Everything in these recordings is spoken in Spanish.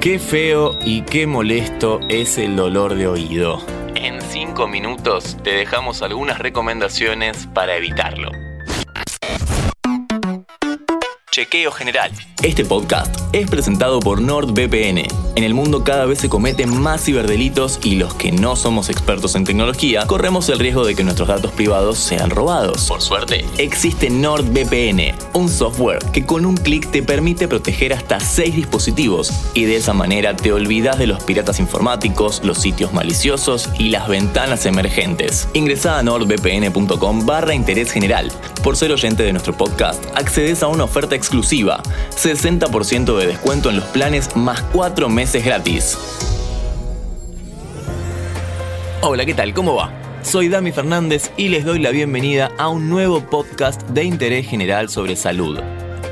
Qué feo y qué molesto es el dolor de oído. En 5 minutos te dejamos algunas recomendaciones para evitarlo. Chequeo General. Este podcast es presentado por NordVPN. En el mundo cada vez se cometen más ciberdelitos y los que no somos expertos en tecnología corremos el riesgo de que nuestros datos privados sean robados. Por suerte, existe NordVPN, un software que con un clic te permite proteger hasta 6 dispositivos y de esa manera te olvidas de los piratas informáticos, los sitios maliciosos y las ventanas emergentes. Ingresa a nordvpn.com barra interés general. Por ser oyente de nuestro podcast, accedes a una oferta exclusiva, 60% de descuento en los planes más 4 meses gratis. Hola, ¿qué tal? ¿Cómo va? Soy Dami Fernández y les doy la bienvenida a un nuevo podcast de interés general sobre salud.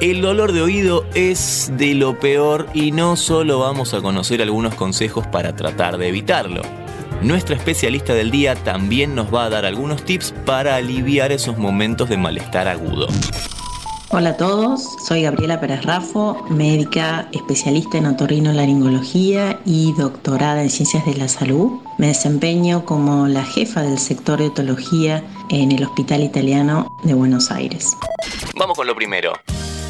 El dolor de oído es de lo peor y no solo vamos a conocer algunos consejos para tratar de evitarlo. Nuestra especialista del día también nos va a dar algunos tips para aliviar esos momentos de malestar agudo. Hola a todos, soy Gabriela Pérez Rafo, médica especialista en otorrinolaringología y doctorada en ciencias de la salud. Me desempeño como la jefa del sector de otología en el Hospital Italiano de Buenos Aires. Vamos con lo primero.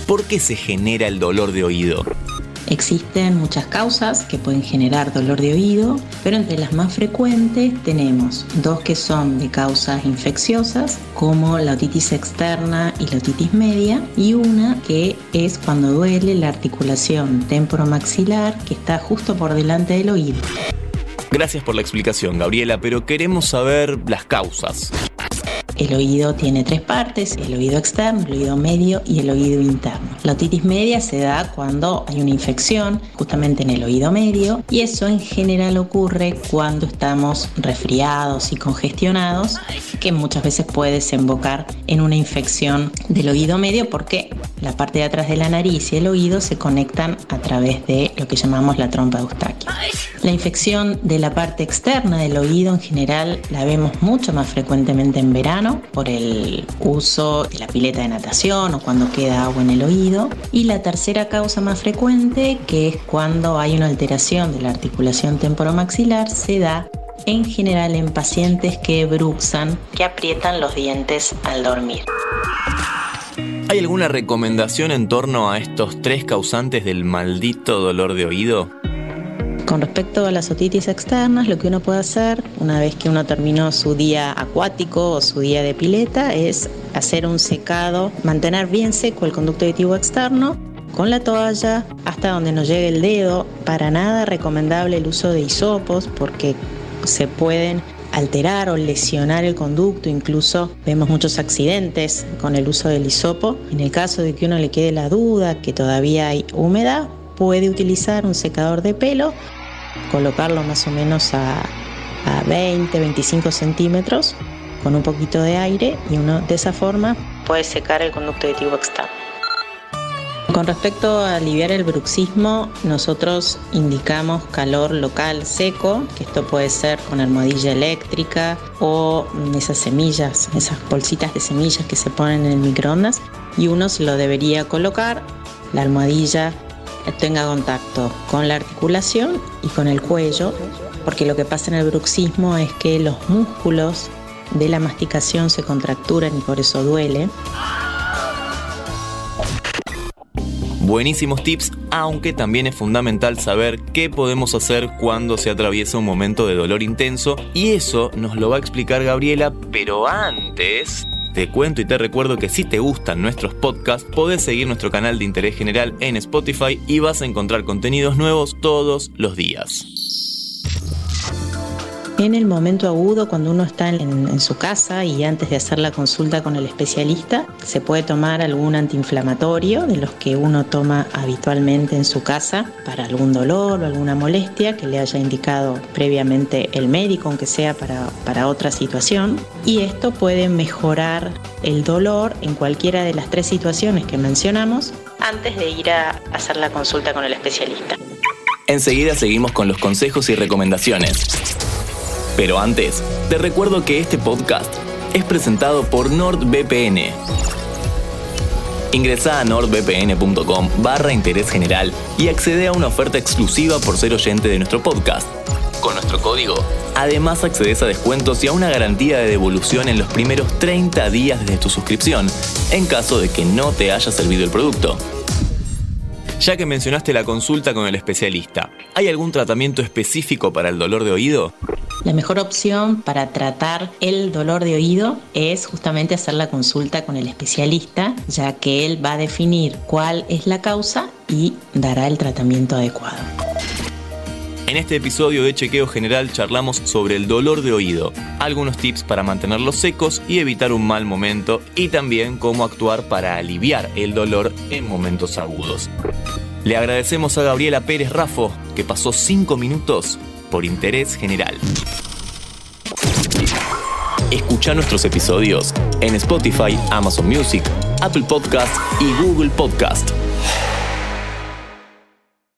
¿Por qué se genera el dolor de oído? Existen muchas causas que pueden generar dolor de oído, pero entre las más frecuentes tenemos dos que son de causas infecciosas, como la otitis externa y la otitis media, y una que es cuando duele la articulación temporomaxilar que está justo por delante del oído. Gracias por la explicación, Gabriela, pero queremos saber las causas. El oído tiene tres partes, el oído externo, el oído medio y el oído interno. La otitis media se da cuando hay una infección justamente en el oído medio y eso en general ocurre cuando estamos resfriados y congestionados, que muchas veces puede desembocar en una infección del oído medio porque la parte de atrás de la nariz y el oído se conectan a través de lo que llamamos la trompa de Eustaquio. La infección de la parte externa del oído en general la vemos mucho más frecuentemente en verano por el uso de la pileta de natación o cuando queda agua en el oído. Y la tercera causa más frecuente, que es cuando hay una alteración de la articulación temporomaxilar, se da en general en pacientes que bruxan, que aprietan los dientes al dormir. ¿Hay alguna recomendación en torno a estos tres causantes del maldito dolor de oído? Con respecto a las otitis externas, lo que uno puede hacer una vez que uno terminó su día acuático o su día de pileta es hacer un secado, mantener bien seco el conducto auditivo externo con la toalla hasta donde nos llegue el dedo. Para nada recomendable el uso de hisopos porque se pueden alterar o lesionar el conducto, incluso vemos muchos accidentes con el uso del hisopo. En el caso de que uno le quede la duda que todavía hay humedad, puede utilizar un secador de pelo colocarlo más o menos a, 20, 25 centímetros con un poquito de aire y uno de esa forma puede secar el conducto auditivo externo. Con respecto a aliviar el bruxismo, nosotros indicamos calor local seco, que esto puede ser con almohadilla eléctrica o esas semillas, esas bolsitas de semillas que se ponen en el microondas, y uno se lo debería colocar, la almohadilla tenga contacto con la articulación y con el cuello, porque lo que pasa en el bruxismo es que los músculos de la masticación se contracturan y por eso duele. Buenísimos tips, aunque también es fundamental saber qué podemos hacer cuando se atraviesa un momento de dolor intenso y eso nos lo va a explicar Gabriela, pero antes te cuento y te recuerdo que si te gustan nuestros podcasts, podés seguir nuestro canal de interés general en Spotify y vas a encontrar contenidos nuevos todos los días. En el momento agudo, cuando uno está en, su casa y antes de hacer la consulta con el especialista, se puede tomar algún antiinflamatorio de los que uno toma habitualmente en su casa para algún dolor o alguna molestia que le haya indicado previamente el médico, aunque sea para, para otra situación. Y esto puede mejorar el dolor en cualquiera de las tres situaciones que mencionamos antes de ir a hacer la consulta con el especialista. Enseguida seguimos con los consejos y recomendaciones. Pero antes, te recuerdo que este podcast es presentado por NordVPN. Ingresa a nordvpn.com barra interés general y accede a una oferta exclusiva por ser oyente de nuestro podcast. Con nuestro código, además accedes a descuentos y a una garantía de devolución en los primeros 30 días desde tu suscripción, en caso de que no te haya servido el producto. Ya que mencionaste la consulta con el especialista, ¿hay algún tratamiento específico para el dolor de oído? La mejor opción para tratar el dolor de oído es justamente hacer la consulta con el especialista, ya que él va a definir cuál es la causa y dará el tratamiento adecuado. En este episodio de Chequeo General charlamos sobre el dolor de oído, algunos tips para mantenerlos secos y evitar un mal momento y también cómo actuar para aliviar el dolor en momentos agudos. Le agradecemos a Gabriela Pérez Rafo que pasó 5 minutos por interés general. Escucha nuestros episodios en Spotify, Amazon Music, Apple Podcast y Google Podcast.